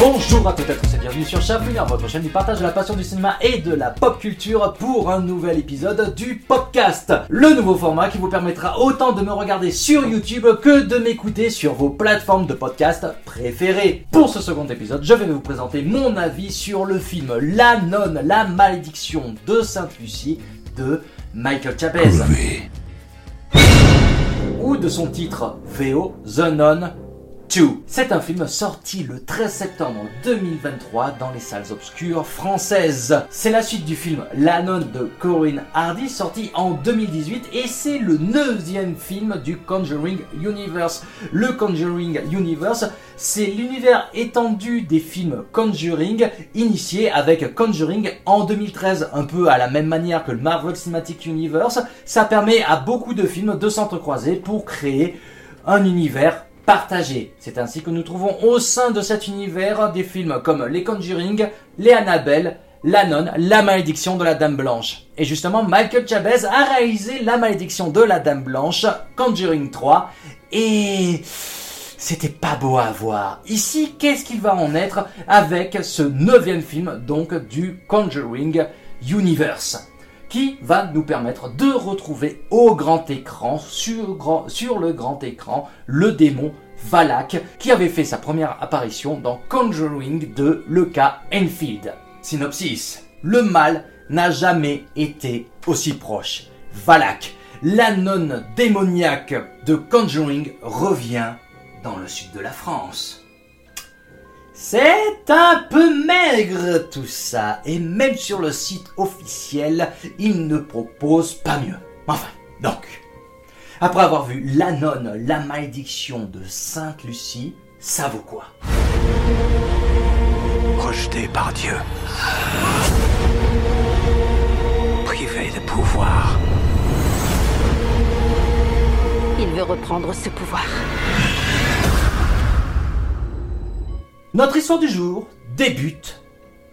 Bonjour à toutes et à tous et bienvenue sur Chafouillard, votre chaîne du partage de la passion du cinéma et de la pop culture pour un nouvel épisode du podcast. Le nouveau format qui vous permettra autant de me regarder sur YouTube que de m'écouter sur vos plateformes de podcast préférées. Pour ce second épisode, je vais vous présenter mon avis sur le film La Nonne, la malédiction de Sainte-Lucie de Michael Chavez. Ou de son titre VO The Nun 2. C'est un film sorti le 13 septembre 2023 dans les salles obscures françaises. C'est la suite du film La Nonne de Corinne Hardy sorti en 2018 et c'est le neuvième film du Conjuring Universe. Le Conjuring Universe, c'est l'univers étendu des films Conjuring initié avec Conjuring en 2013, un peu à la même manière que le Marvel Cinematic Universe. Ça permet à beaucoup de films de s'entrecroiser pour créer un univers partagé. C'est ainsi que nous trouvons au sein de cet univers des films comme Les Conjuring, Les Annabelle, La Nonne, La Malédiction de la Dame Blanche. Et justement, Michael Chavez a réalisé La Malédiction de la Dame Blanche, Conjuring 3, et c'était pas beau à voir. Ici, qu'est-ce qu'il va en être avec ce neuvième film, donc, du Conjuring Universe? Qui va nous permettre de retrouver au grand écran, sur, le grand écran, le démon Valak, qui avait fait sa première apparition dans Conjuring de le cas Enfield. Synopsis. Le mal n'a jamais été aussi proche. Valak, la nonne démoniaque de Conjuring, revient dans le sud de la France. C'est un peu maigre tout ça, et même sur le site officiel, il ne propose pas mieux. Enfin, donc, après avoir vu La Nonne, la malédiction de Sainte Lucie, ça vaut quoi? Rejeté par Dieu. Privé de pouvoir. Il veut reprendre ce pouvoir. Notre histoire du jour débute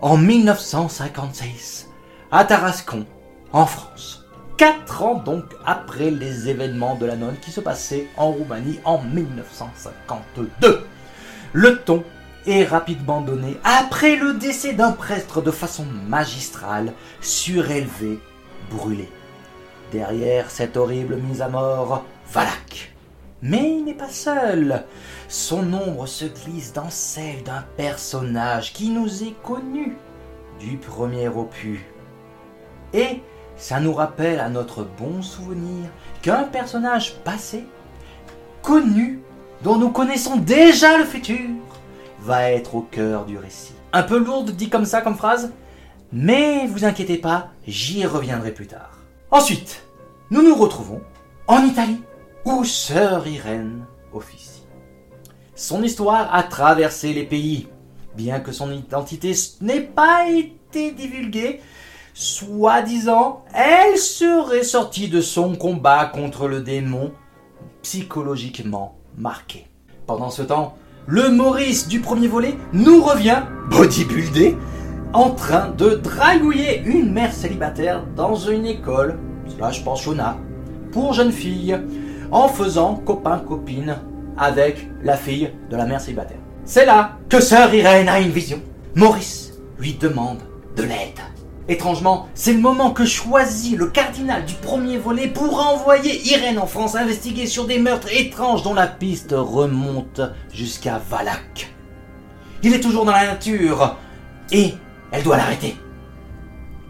en 1956 à Tarascon, en France. Quatre ans donc après les événements de la nonne qui se passaient en Roumanie en 1952. Le ton est rapidement donné après le décès d'un prêtre de façon magistrale, surélevé, brûlé. Derrière cette horrible mise à mort, Valak. Mais il n'est pas seul. Son ombre se glisse dans celle d'un personnage qui nous est connu du premier opus. Et ça nous rappelle à notre bon souvenir qu'un personnage passé, connu, dont nous connaissons déjà le futur, va être au cœur du récit. Un peu lourde dit comme ça comme phrase, mais vous inquiétez pas, j'y reviendrai plus tard. Ensuite, nous nous retrouvons en Italie où sœur Irène officie. Son histoire a traversé les pays, bien que son identité n'ait pas été divulguée. Soi-disant, elle serait sortie de son combat contre le démon psychologiquement marqué. Pendant ce temps, le Maurice du premier volet nous revient, bodybuildé, en train de dragouiller une mère célibataire dans une école, slash pensionnat, pour jeunes filles en faisant copain-copine avec la fille de la mère célibataire. C'est là que sœur Irène a une vision. Maurice lui demande de l'aide. Étrangement, c'est le moment que choisit le cardinal du premier volet pour envoyer Irène en France investiguer sur des meurtres étranges dont la piste remonte jusqu'à Valak. Il est toujours dans la nature et elle doit l'arrêter.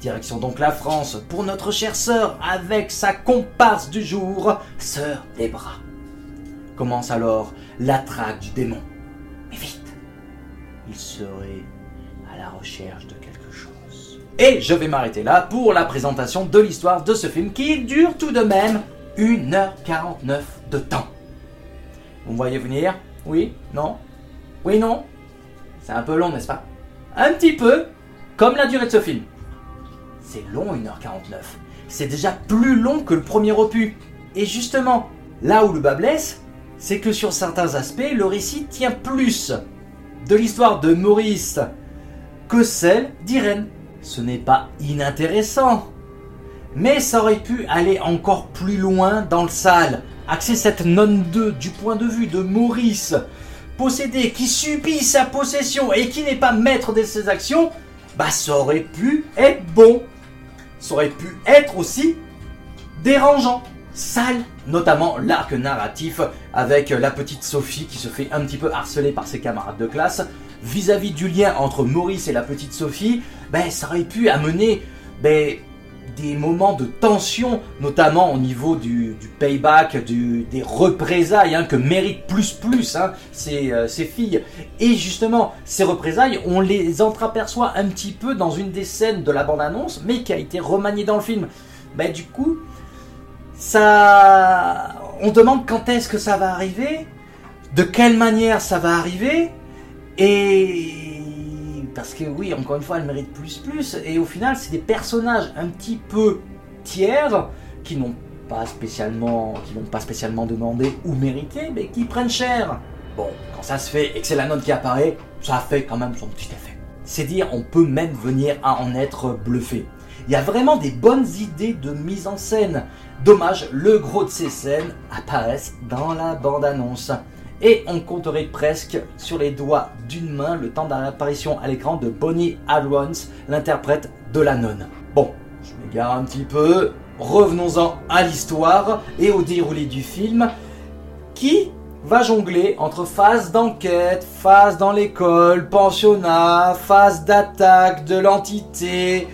Direction donc la France pour notre chère sœur avec sa comparse du jour, sœur des bras. Commence alors la traque du démon. Mais vite, il serait à la recherche de quelque chose. Et je vais m'arrêter là pour la présentation de l'histoire de ce film qui dure tout de même 1h49 de temps. Vous me voyez venir? Oui? Non? Oui Non? C'est un peu long, n'est-ce pas? Un petit peu, comme la durée de ce film. C'est long 1h49. C'est déjà plus long que le premier opus. Et justement, là où le bas blesse, c'est que sur certains aspects, le récit tient plus de l'histoire de Maurice que celle d'Irène. Ce n'est pas inintéressant. Mais ça aurait pu aller encore plus loin dans le sale, axer cette nonne 2 du point de vue de Maurice, possédé, qui subit sa possession et qui n'est pas maître de ses actions, bah ça aurait pu être bon. Ça aurait pu être aussi dérangeant, sale, notamment l'arc narratif avec la petite Sophie qui se fait un petit peu harceler par ses camarades de classe. Vis-à-vis du lien entre Maurice et la petite Sophie, ben ça aurait pu amener ben, des moments de tension, notamment au niveau du, payback, des représailles hein, que méritent plus plus hein, euh, ces, filles. Et justement, ces représailles, on les entreaperçoit un petit peu dans une des scènes de la bande-annonce, mais qui a été remaniée dans le film. Ben, du coup, ça... On demande quand est-ce que ça va arriver, de quelle manière ça va arriver, et parce que oui, encore une fois, elle mérite plus plus. Et au final, c'est des personnages un petit peu tiers qui n'ont pas spécialement, qui n'ont pas spécialement demandé ou mérité, mais qui prennent cher. Bon, quand ça se fait et que c'est la note qui apparaît, ça fait quand même son petit effet. C'est dire, on peut même venir à en être bluffé. Il y a vraiment des bonnes idées de mise en scène. Dommage, le gros de ces scènes apparaissent dans la bande-annonce et on compterait presque sur les doigts d'une main le temps d'apparition à l'écran de Bonnie Adrons, l'interprète de la nonne. Bon, je m'égare un petit peu, revenons-en à l'histoire et au déroulé du film qui va jongler entre phase d'enquête, phase dans l'école, pensionnat, phase d'attaque de l'entité,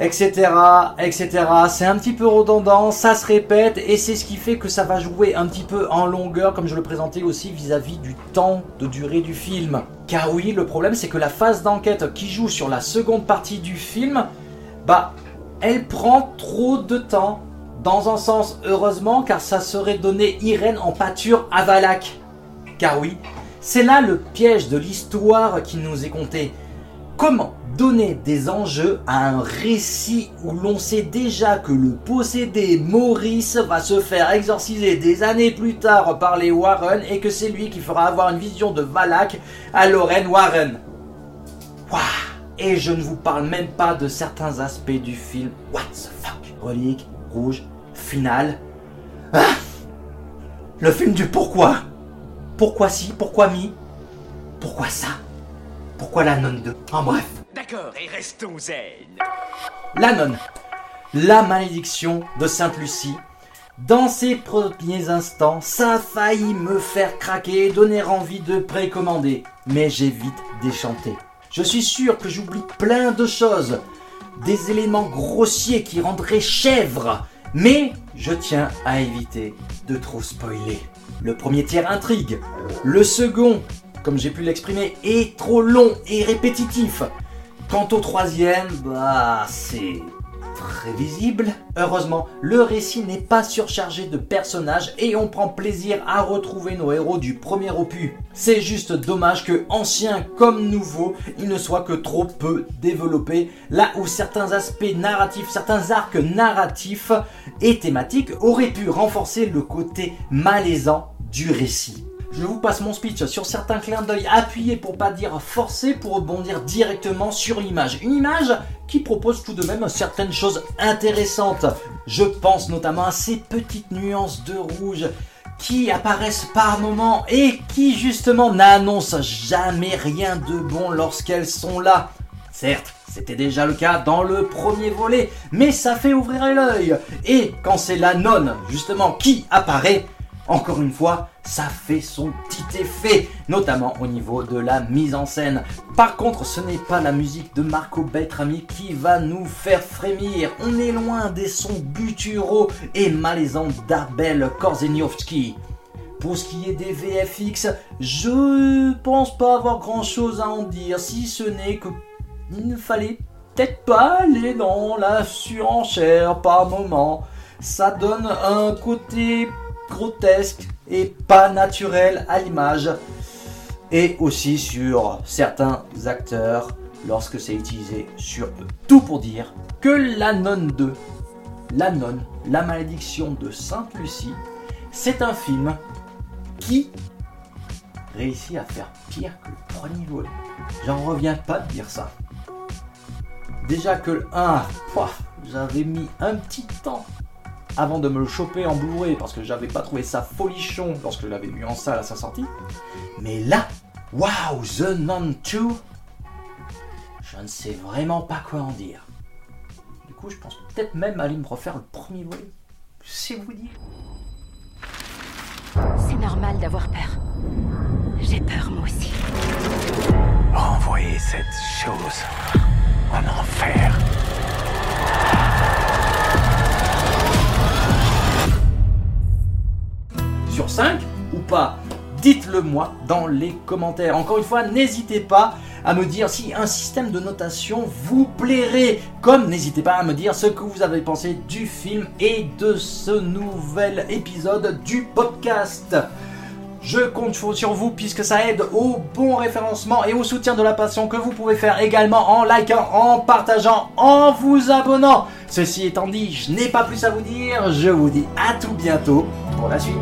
etc., etc. C'est un petit peu redondant, ça se répète, et c'est ce qui fait que ça va jouer un petit peu en longueur, comme je le présentais aussi vis-à-vis du temps de durée du film. Car oui, le problème c'est que la phase d'enquête qui joue sur la seconde partie du film, bah, elle prend trop de temps. Dans un sens, heureusement, car ça serait donné Irène en pâture à Valak. Car oui, c'est là le piège de l'histoire qui nous est conté. Comment donner des enjeux à un récit où l'on sait déjà que le possédé Maurice va se faire exorciser des années plus tard par les Warren et que c'est lui qui fera avoir une vision de Valak à Lorraine Warren. Wouah et je ne vous parle même pas de certains aspects du film. What the fuck? Relique, rouge, finale. Ah Le film du pourquoi? Pourquoi si Pourquoi mi? Pourquoi ça? Pourquoi la nonne 2 En bref. D'accord, et restons zen. La nonne. La malédiction de Sainte-Lucie. Dans ses premiers instants, ça a failli me faire craquer et donner envie de précommander. Mais j'ai vite déchanté. Je suis sûr que j'oublie plein de choses. Des éléments grossiers qui rendraient chèvre. Mais je tiens à éviter de trop spoiler. Le premier tiers intrigue. Le second comme j'ai pu l'exprimer, est trop long et répétitif. Quant au troisième, bah c'est très visible. Heureusement, le récit n'est pas surchargé de personnages et on prend plaisir à retrouver nos héros du premier opus. C'est juste dommage que, anciens comme nouveaux, ils ne soient que trop peu développés, là où certains aspects narratifs, certains arcs narratifs et thématiques auraient pu renforcer le côté malaisant du récit. Je vous passe mon speech sur certains clins d'œil appuyés pour pas dire forcés pour rebondir directement sur l'image. Une image qui propose tout de même certaines choses intéressantes. Je pense notamment à ces petites nuances de rouge qui apparaissent par moments et qui justement n'annoncent jamais rien de bon lorsqu'elles sont là. Certes, c'était déjà le cas dans le premier volet, mais ça fait ouvrir l'œil. Et quand c'est la nonne, justement, qui apparaît, encore une fois, ça fait son petit effet, notamment au niveau de la mise en scène. Par contre, ce n'est pas la musique de Marco Beltrami qui va nous faire frémir. On est loin des sons gutturaux et malaisants d'Arbel Korzeniowski. Pour ce qui est des VFX, je pense pas avoir grand chose à en dire, si ce n'est que il ne fallait peut-être pas aller dans la surenchère par moment. Ça donne un côté grotesque et pas naturel à l'image. Et aussi sur certains acteurs lorsque c'est utilisé sur eux. Tout pour dire que La Nonne 2, La Nonne, La Malédiction de Sainte Lucie, c'est un film qui réussit à faire pire que le premier volet. J'en reviens pas de dire ça. Déjà que le 1, j'avais mis un petit temps avant de me le choper en Blu-ray parce que j'avais pas trouvé ça folichon lorsque je l'avais vu en salle à sa sortie. Mais là, waouh, The Nun 2, je ne sais vraiment pas quoi en dire. Du coup, je pense peut-être même aller me refaire le premier volet. C'est vous dire. C'est normal d'avoir peur. J'ai peur moi aussi. Renvoyez cette chose en enfer. Sur 5 ou pas Dites-le moi dans les commentaires. Encore une fois, n'hésitez pas à me dire si un système de notation vous plairait. Comme n'hésitez pas à me dire ce que vous avez pensé du film et de ce nouvel épisode du podcast. Je compte sur vous puisque ça aide au bon référencement et au soutien de la passion que vous pouvez faire également en likant, en partageant, en vous abonnant. Ceci étant dit, je n'ai pas plus à vous dire. Je vous dis à tout bientôt pour la suite.